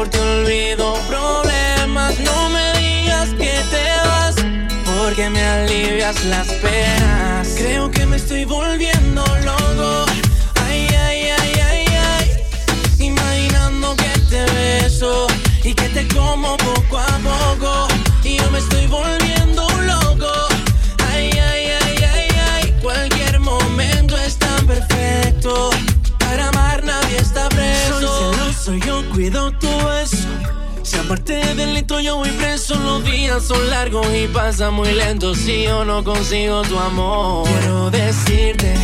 por olvido problemas. No me digas que te vas, porque me alivias las penas. Creo que me estoy volviendo loco. Aparte del yo voy preso, los días son largos y pasan muy lentos si yo no consigo tu amor. Quiero decirte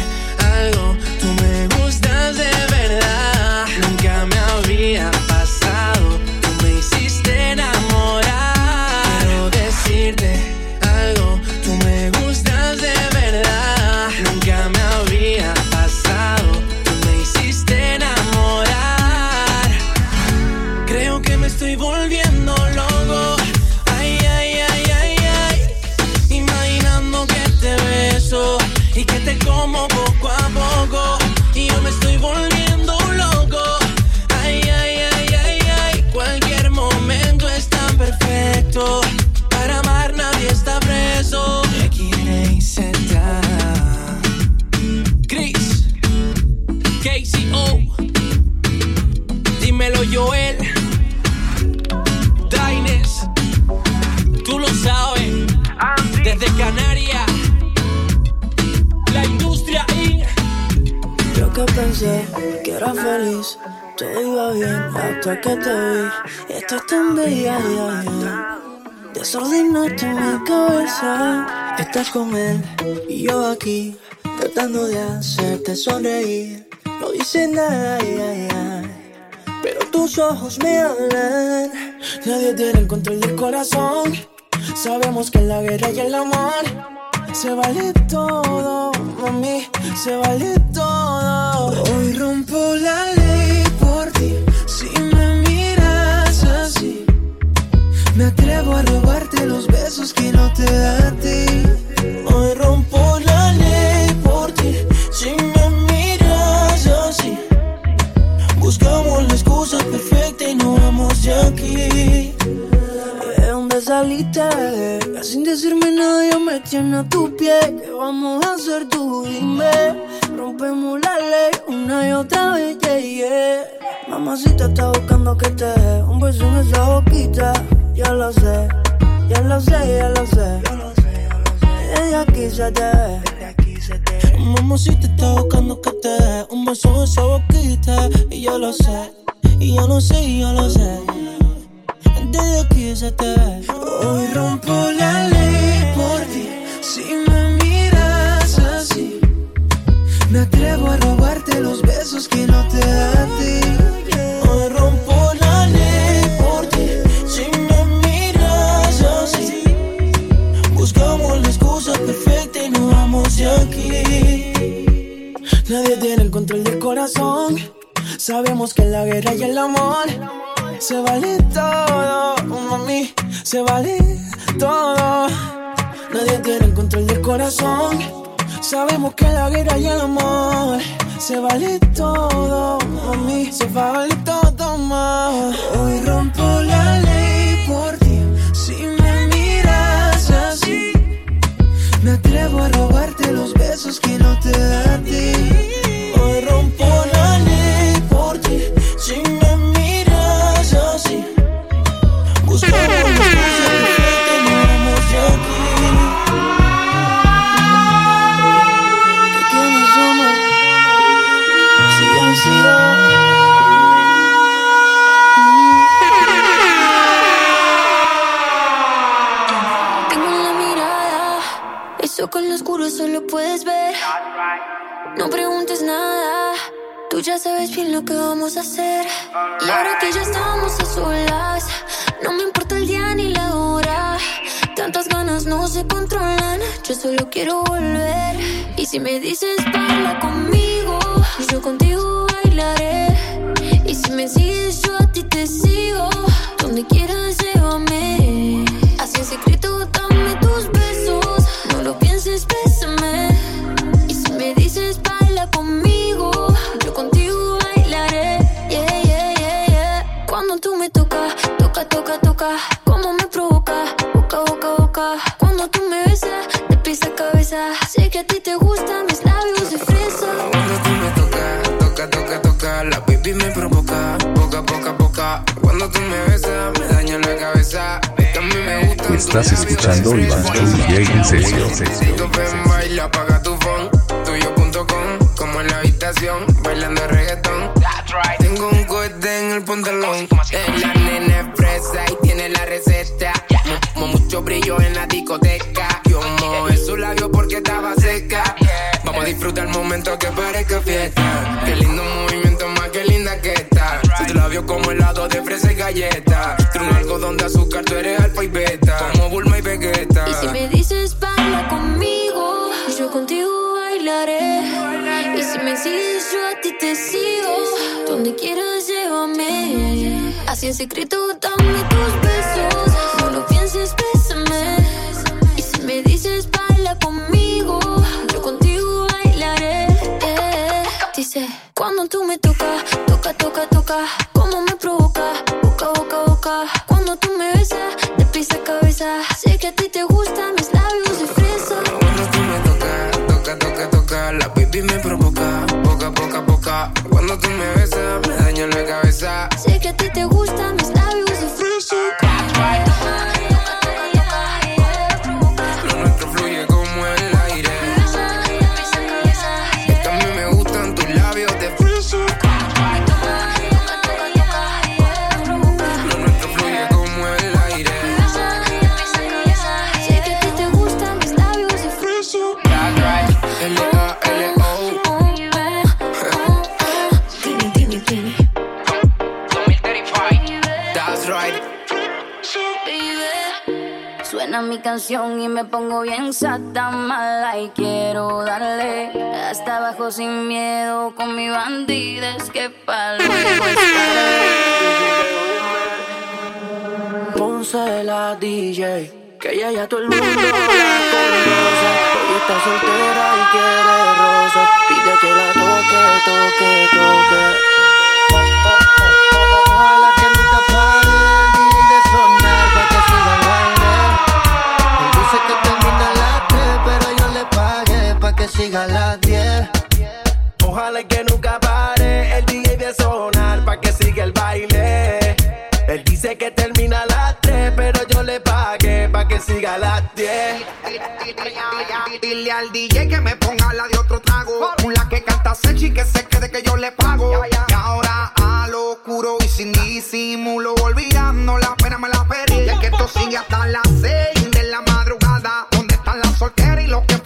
Estás con él y yo aquí, tratando de hacerte sonreír. No dice nada, ay, ay, pero tus ojos me hablan. Nadie tiene el control del corazón. Sabemos que en la guerra y el amor se vale todo, mami, se vale todo. salgo a robarte los besos que no te da a ti. Hoy rompo la ley por ti, si me miras así. Buscamos la excusa perfecta y no vamos de aquí. ¿De dónde saliste? Sin decirme nada, yo me tiene a tu pie. ¿Qué vamos a hacer tú? Dime. Rompemos la ley una y otra vez, yeah, yeah. Mamacita está buscando que te dé un beso en esa boquita. Ya lo sé, ya lo sé, ya lo sé. Desde aquí se te ve. Mamacita está buscando que te dé un beso en esa boquita. Y yo lo sé, y yo lo sé, y yo lo sé. Desde aquí se te ve. Hoy rompo la ley por ti. Si me miras así, me atrevo a robarte los besos que no te da a ti. Nadie tiene el control del corazón. Sabemos que la guerra y el amor se vale todo, mami, se vale todo. Nadie tiene el control del corazón. Sabemos que la guerra y el amor se vale todo, mami, se vale todo más. Hoy rompo la ley me atrevo a robarte los besos que no te da a ti. Hoy rompo la habitación, bailando reggaetón. Tengo un cohete en el pantalón. En la nena es fresa y tiene la receta. Mu- mucho brillo en la discoteca. Yo mojé su labio porque estaba seca. Vamos a disfrutar el momento que parezca fiesta. Qué lindo movimiento, más que linda que está. Tu labio como helado de fresa y galleta. Tú un algodón de azúcar, tú eres alfa y beta. Como Bulma y Vegeta. Y si me dices secreto, dame tus besos. Y me pongo bien sata mala y quiero darle hasta abajo sin miedo con mi bandida es que pa' luego estaré. Ponce la DJ, que ella ya todo el mundo la conoce. Hoy está soltera y quiere rosa. Pide que la toque, toque, toque. que sigan las 10. Ojalá que nunca pare el DJ de sonar pa' que siga el baile. Él dice que termina las 3, pero yo le pagué pa' que siga las 10. Dile al DJ que me ponga la de otro trago. un La que canta Sechi que se quede que yo le pago. Y ahora a lo oscuro y sin disimulo, olvidando la pena me la perdí. Y es que esto sigue hasta las 6 de la madrugada. ¿Dónde están las solteras y los que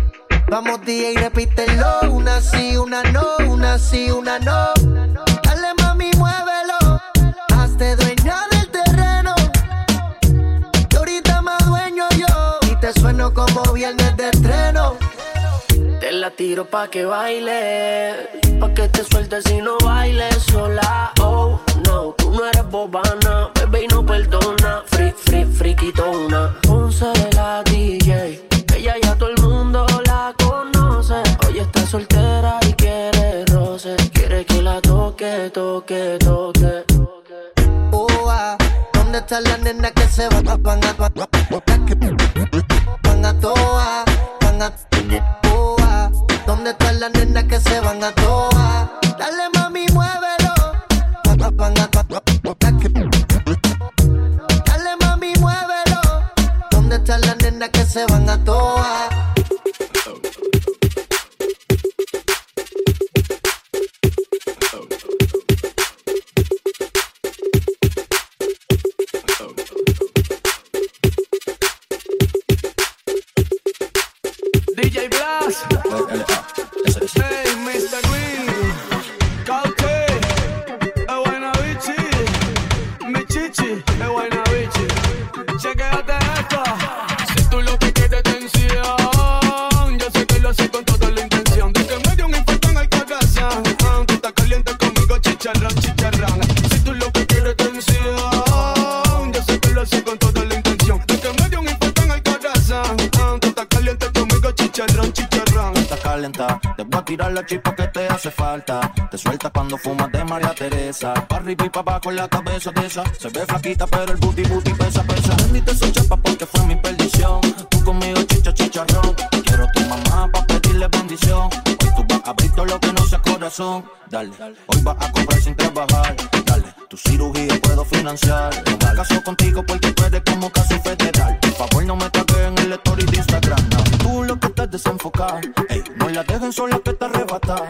Vamos DJ, repítelo, una sí, una no, una sí, una no. Dale mami, muévelo, hazte dueña del terreno. Que ahorita más dueño yo, y te sueno como viernes de estreno. Te la tiro pa' que baile, pa' que te sueltes y no bailes sola. Oh, no, tú no eres bobana, bebé y no perdona. Free, free, friquitona. Ponce la DJ, ella ya todo el está soltera y quiere roce, quiere que la toque, toque, toque. Oh, ah, ¿Dónde están las nenas que se van a van a van van a toa, van a oh, ¿Dónde están las nenas que se van a toa? Dale mami, muévelo. Van a van Dale mami, muévelo. ¿Dónde están las nenas que se van a toa? Tirar la chispa que te hace falta. Te sueltas cuando fumas de María Teresa. Pa' arriba y pa' abajo la cabeza de esa. Se ve flaquita, pero el booty booty pesa, pesa. Bendita esa chapa porque fue mi perdición. Tú conmigo chicha, chicharrón. Quiero tu mamá pa' pedirle bendición. Hoy tú vas a abrir todo lo que no sea corazón. Dale, hoy vas a comprar sin trabajar. Dale, tu cirugía puedo financiar. No me caso contigo porque tú como caso federal. Por favor, no me en el story de Instagram. Desenfocado. Ey, no la dejen sola que te arrebata.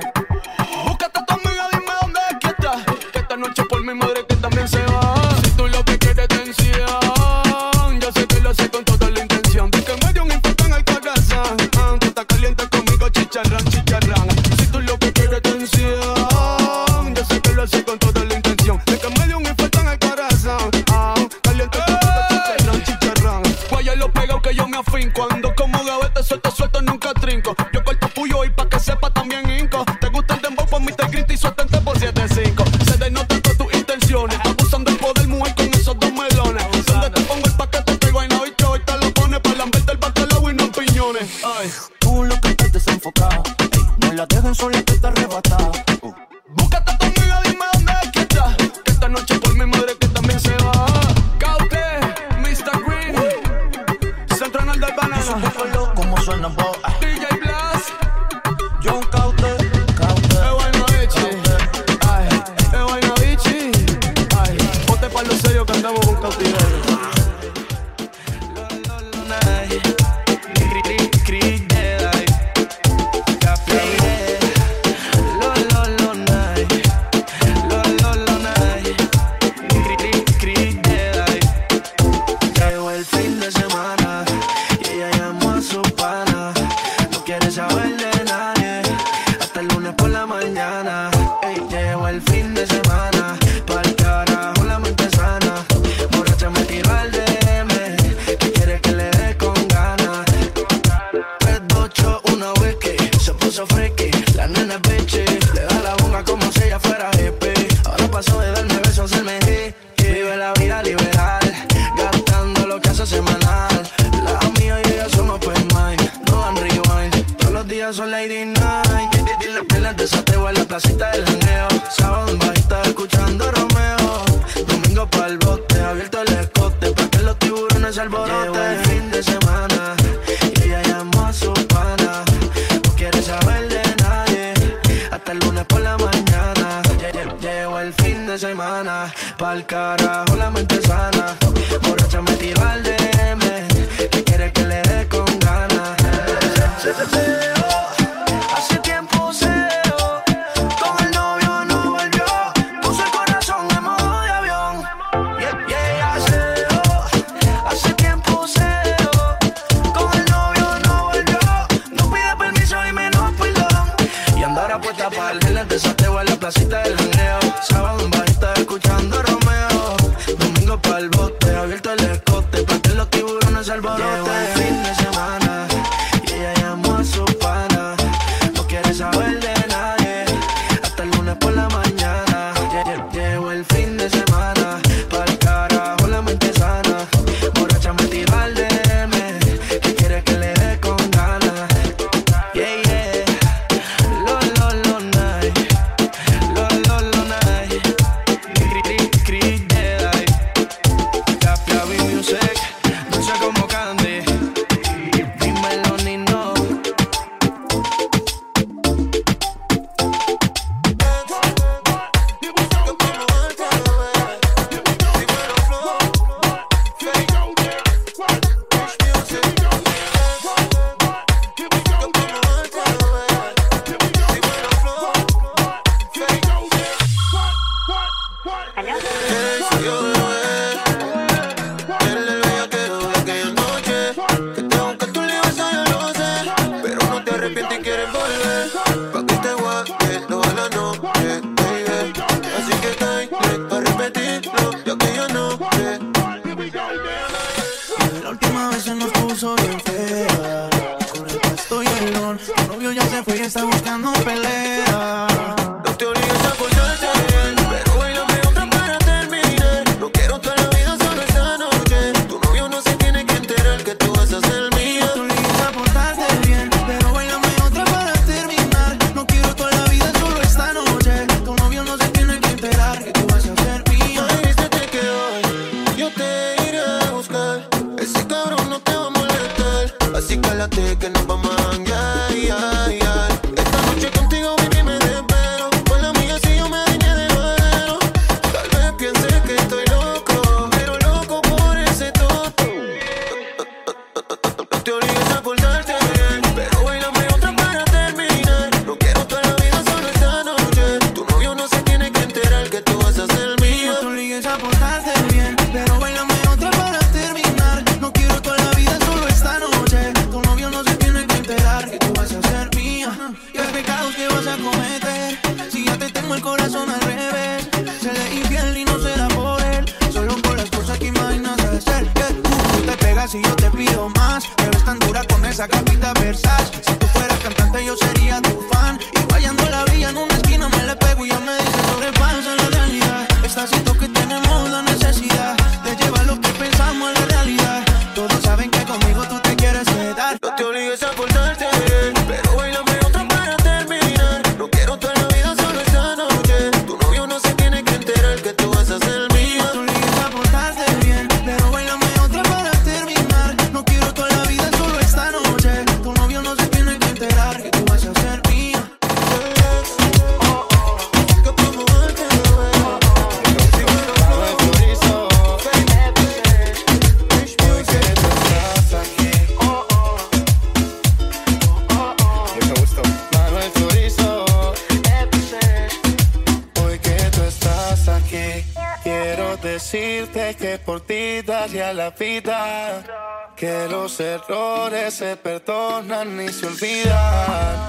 Que los errores se perdonan y se olvidan.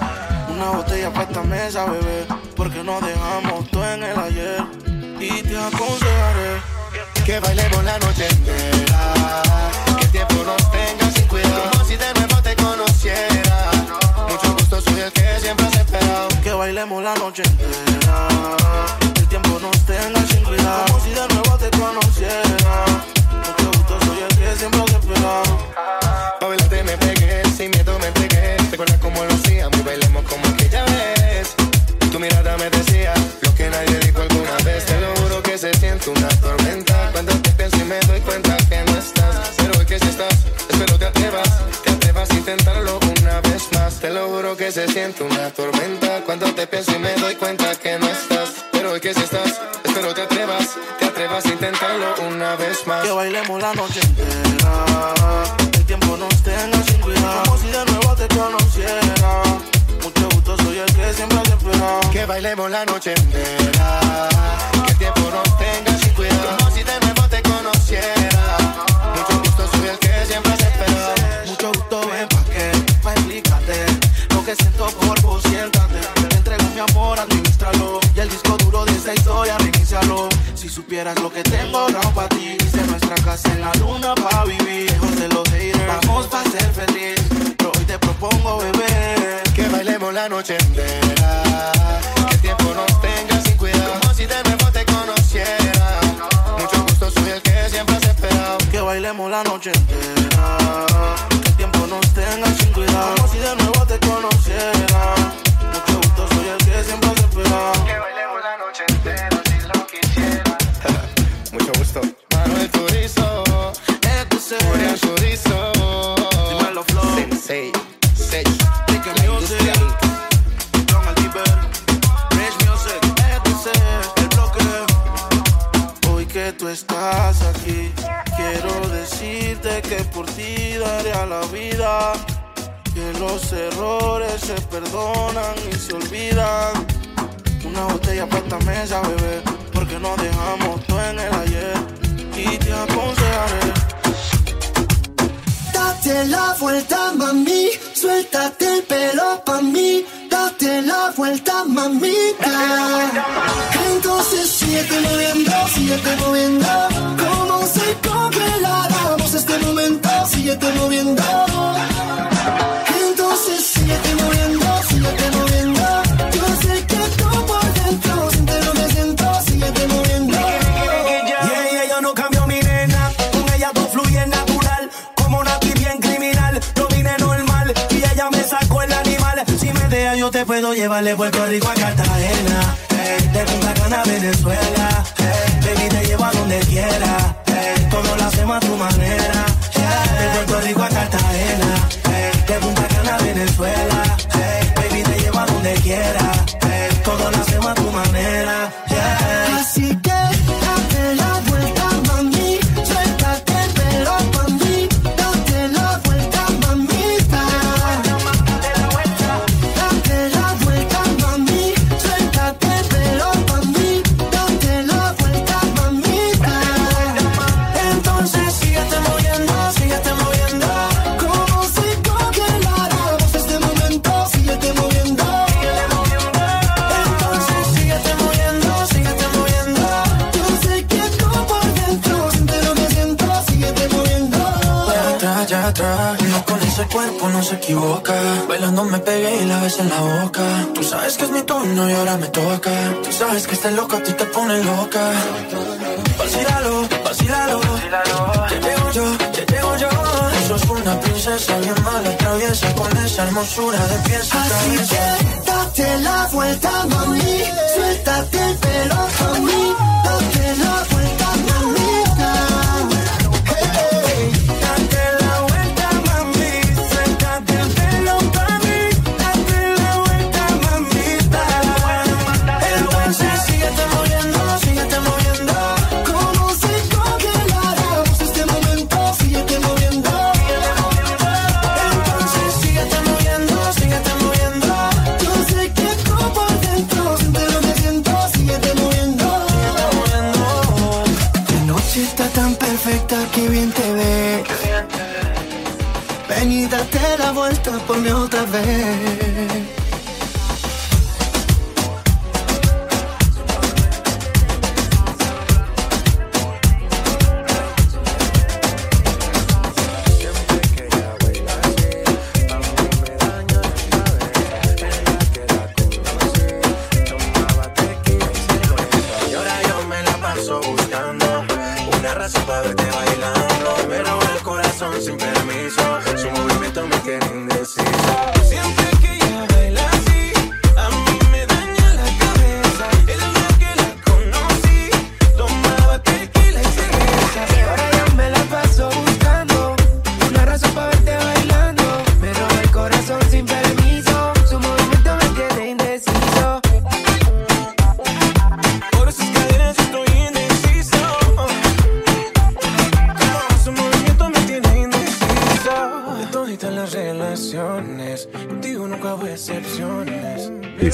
Una botella para esta mesa, bebé, porque no dejamos todo en el ayer. Y te aconsejaré Que bailemos la noche entera. Que el tiempo nos tenga sin cuidado. Como si de nuevo te conociera. Mucho gusto, soy el que siempre has esperado. que bailemos la noche entera. El tiempo nos tenga sin cuidado. Como si de nuevo te conociera. El que siempre has esperado. Pa' me pegué, sin miedo me entregué. Recuerda cómo lo hacíamos y bailemos como aquella vez. Tu mirada me decía lo que nadie dijo alguna vez. Te lo juro que se siente una tormenta. Cuando te pienso y me doy cuenta que no estás. Pero hoy que si estás, espero te atrevas. Te atrevas a intentarlo una vez más. Te lo juro que se siente una tormenta. Cuando te pienso y me doy cuenta que no estás. Pero hoy que si estás, espero te atrevas. Te atrevas a intentarlo una vez más. Que bailemos la noche entera. El tiempo nos tenga sin cuidado. Como si de nuevo te conociera. Mucho gusto, soy el que siempre has esperado. Que bailemos la noche entera. Que el tiempo nos tenga sin cuidado. Como si de nuevo te conociera. Mucho gusto, soy el que siempre has esperado. Mucho gusto, ven pa' que, pa' explicarte Lo que siento por vos, siéntate Te entrego mi amor, administralo Y el disco duro de esta historia, reinícialo supieras lo que tengo ahorrado pa' ti Hice nuestra casa en la luna pa' vivir Lejos de los haters, vamos pa' ser feliz Pero hoy te propongo, bebé Que bailemos la noche entera. Que el tiempo nos tenga sin cuidado. Como si de nuevo te conociera. Mucho gusto, soy el que siempre has esperado. Que bailemos la noche entera Que el tiempo nos tenga sin cuidado Como si de nuevo te conociera Mucho gusto, soy el que siempre has esperado Mucho gusto. Manuel Turizo. Julián Turizo. Dímelo, Flow. Sensei. Sech. Ricky Music, Don El Tiber, Rich Music, ETC, El Bloque. Hoy que tú estás aquí, quiero decirte que por ti daré a la vida. Que los errores se perdonan y se olvidan. Una botella para esta mesa, bebé, porque no dejamos todo en el ayer. Y te aconsejaré. Date la vuelta, mami, suéltate el pelo pa' mí. Date la vuelta, mamita. Entonces síguete moviendo, síguete moviendo. Como se congelaramos este momento, síguete moviendo. Entonces síguete moviendo, puedo llevar de Puerto Rico a Cartagena. Hey, de Punta Cana a Venezuela. Hey, baby, te llevo a donde quiera. Hey, todo lo hacemos a tu manera. De Puerto Rico a Cartagena. Ese cuerpo no se equivoca. Bailando me pegué y la ves en la boca. Tú sabes que es mi turno y ahora me toca. Tú sabes que este loco a ti te pone loca. Vacílalo, vacílalo. Te llego yo, te llego yo. Sos una princesa bien mala, traviesa con esa hermosura de pies a Así que date la vuelta, mami. Suéltate el pelo mí. Date la vuelta.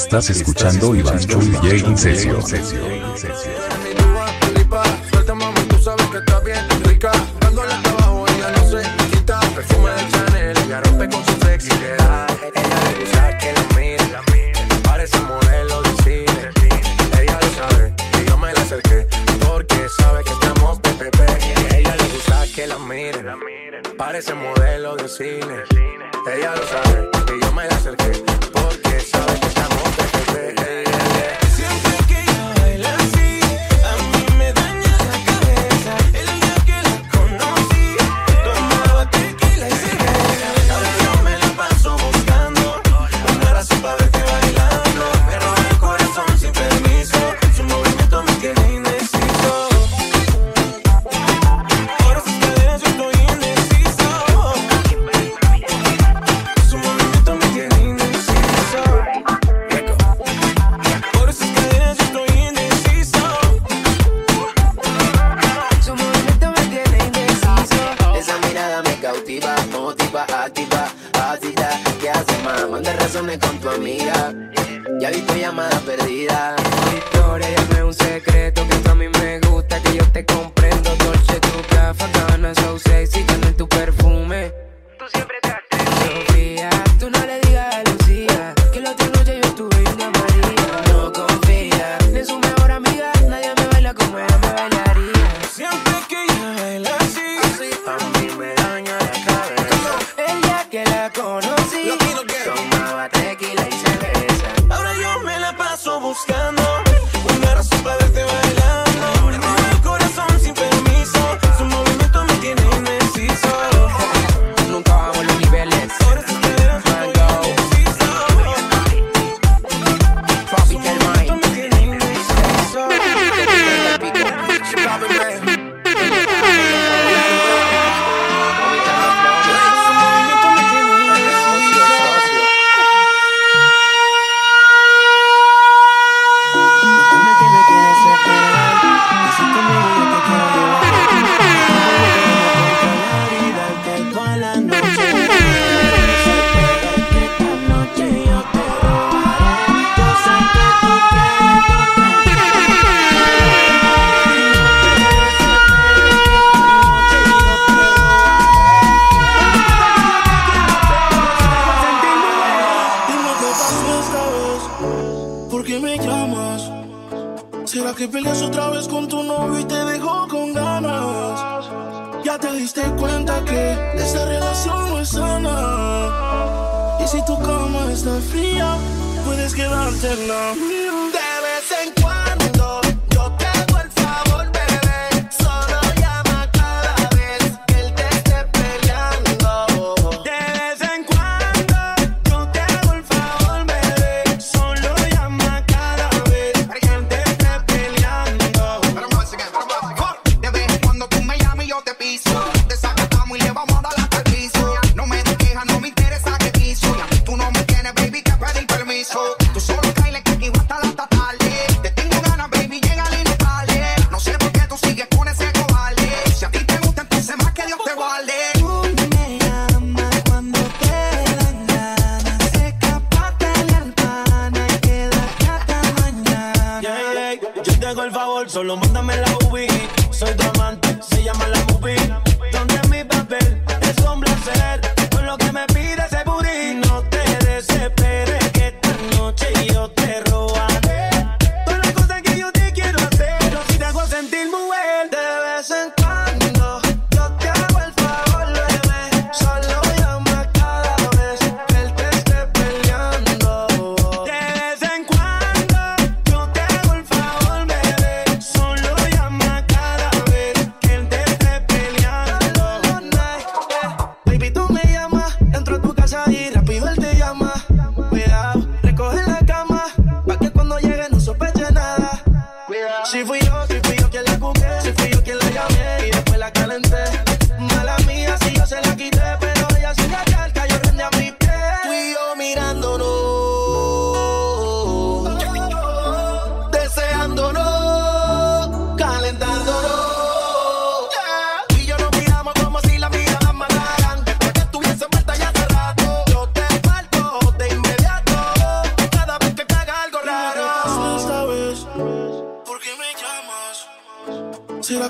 Estás escuchando Iván Chu DJ Sesio. Solo mándame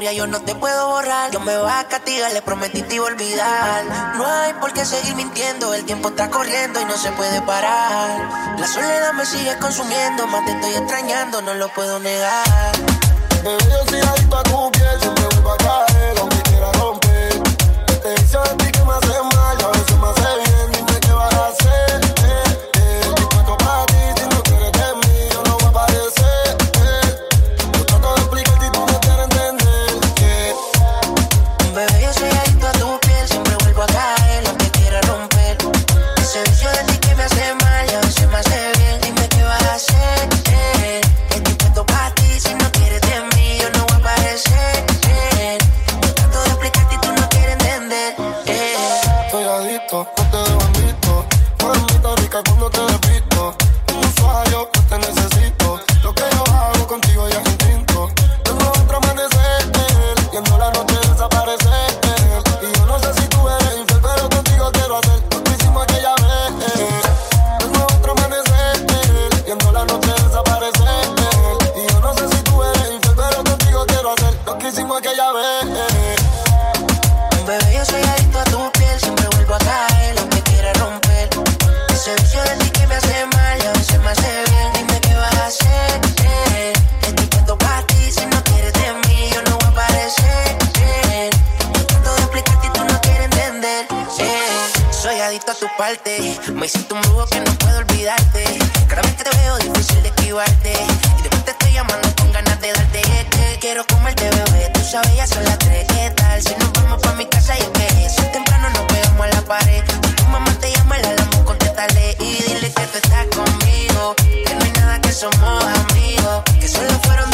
memoria yo no te puedo borrar. Yo me va a castigar, le prometí te iba a olvidar. No hay por qué seguir mintiendo, el tiempo está corriendo y no se puede parar. La soledad me sigue consumiendo, más te estoy extrañando, no lo puedo negar. Baby, yo soy adicto a tu piel, siempre voy a caer. adicto a tu parte. Me hiciste un brujo que no puedo olvidarte. Cada vez que te veo, difícil de esquivarte. Y después te estoy llamando con ganas de darte. Que quiero comerte, bebé. Tú sabes, ya son las tres. ¿Qué tal? Si nos vamos pa' mi casa, yo que Si temprano nos pegamos a la pared. Si tu mamá te llama, la alarma, contéstale. Y dile que tú estás conmigo. Que no hay nada que somos amigos. Que solo fueron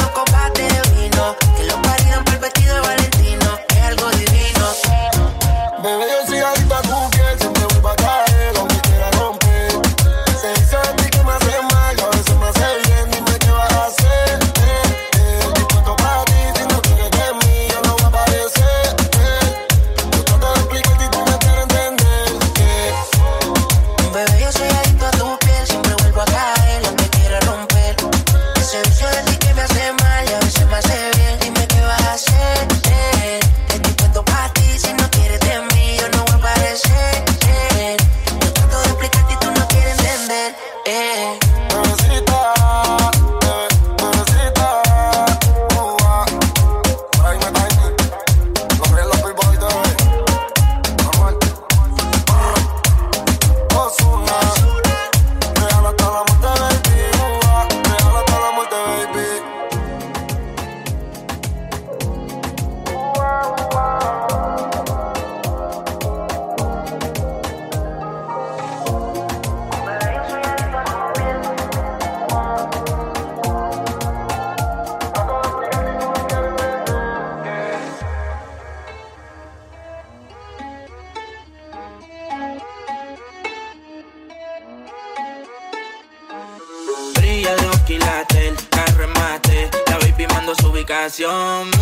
canción.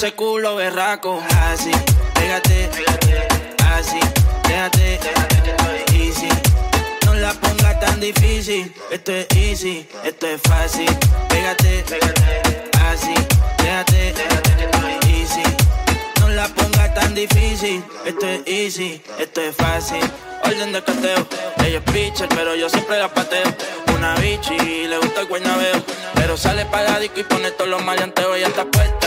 Ese culo berraco. Así, pégate, pégate. Así, déjate, déjate que estoy easy. No la pongas tan difícil. Esto es easy, esto es fácil. Pégate, pégate. Así, déjate, déjate que estoy easy. No la pongas tan difícil. Esto es easy, esto es fácil. Orden de cateo. Ella es pitcher, pero yo siempre la pateo. Una bichi, le gusta el guaynabeo. Pero sale disco y pone todos los maleanteos. Ella está puesta.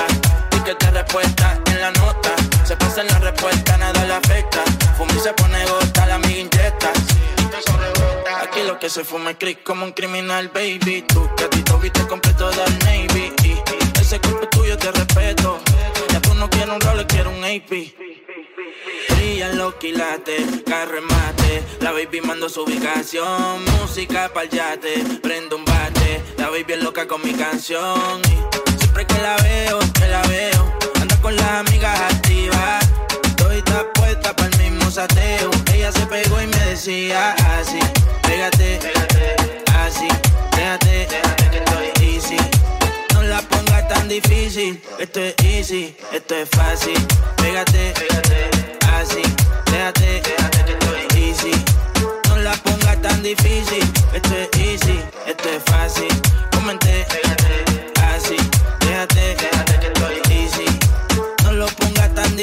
Que te respuesta en la nota. Se pasa en la respuesta, nada le afecta. Fumi se pone gota, la amiga inyecta. Aquí lo que se fuma es click como un criminal, baby. Tú que a ti te viste completo del Navy. Y ese cuerpo tuyo, te respeto. Ya tú no quieres un rol, quieres un AP. Brillan los quilates, carro en mate. La baby mando su ubicación. Música pa'l yate, prendo un bate. La baby es loca con mi canción. Siempre que la veo, que la veo. Anda con las amigas activas. Estoy puesta para el mismo sateo. Ella se pegó y me decía así. Pégate, pégate, así. Déjate, déjate que estoy easy. No la pongas tan difícil. Esto es easy, esto es fácil. Pégate, pégate, así. Déjate, déjate que estoy easy. No la pongas tan difícil. Esto es easy, esto es fácil. Comente,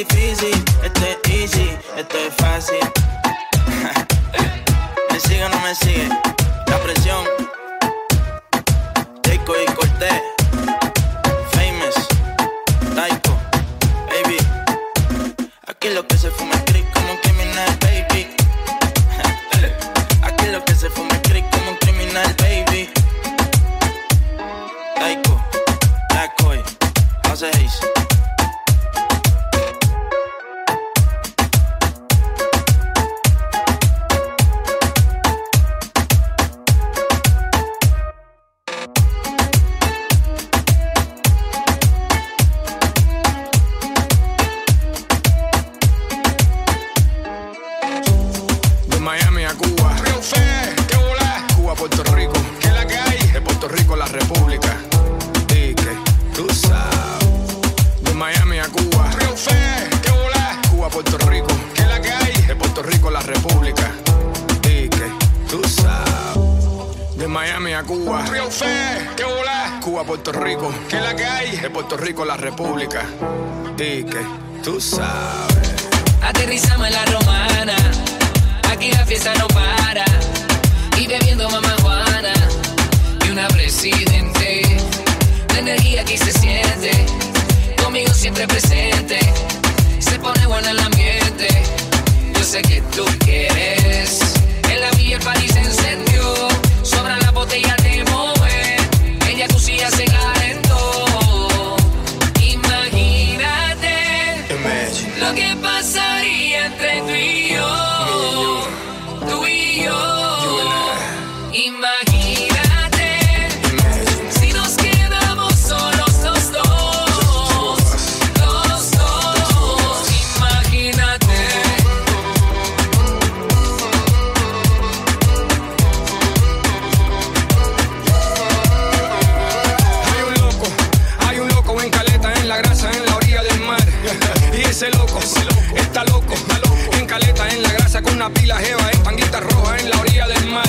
difícil. Esto es easy, esto es fácil. ¿Me sigue o no me sigue? No para. Y bebiendo mamá Juana y una presidente. La energía aquí se siente, conmigo siempre presente. Se pone bueno el ambiente, yo sé que tú quieres. En la villa el París se pila jeva, en tanguita roja, en la orilla del mar.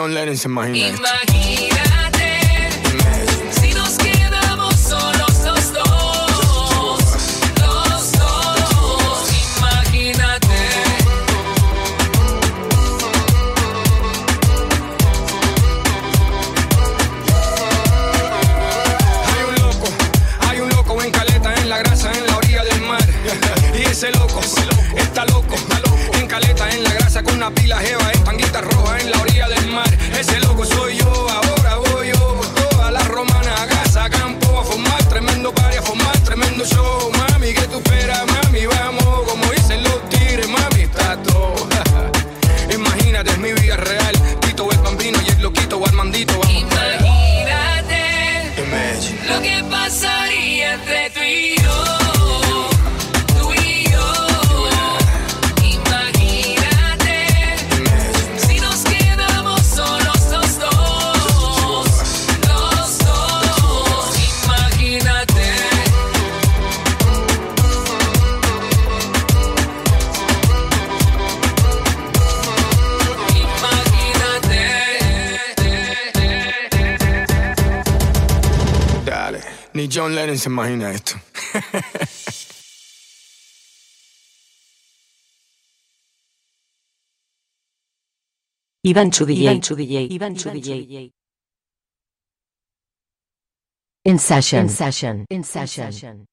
John Lennon se my imagina. Biden se imagina esto. Iván Chubillé, Iván Chubillé, Iván Chubillé. In session, in session, in session. In session.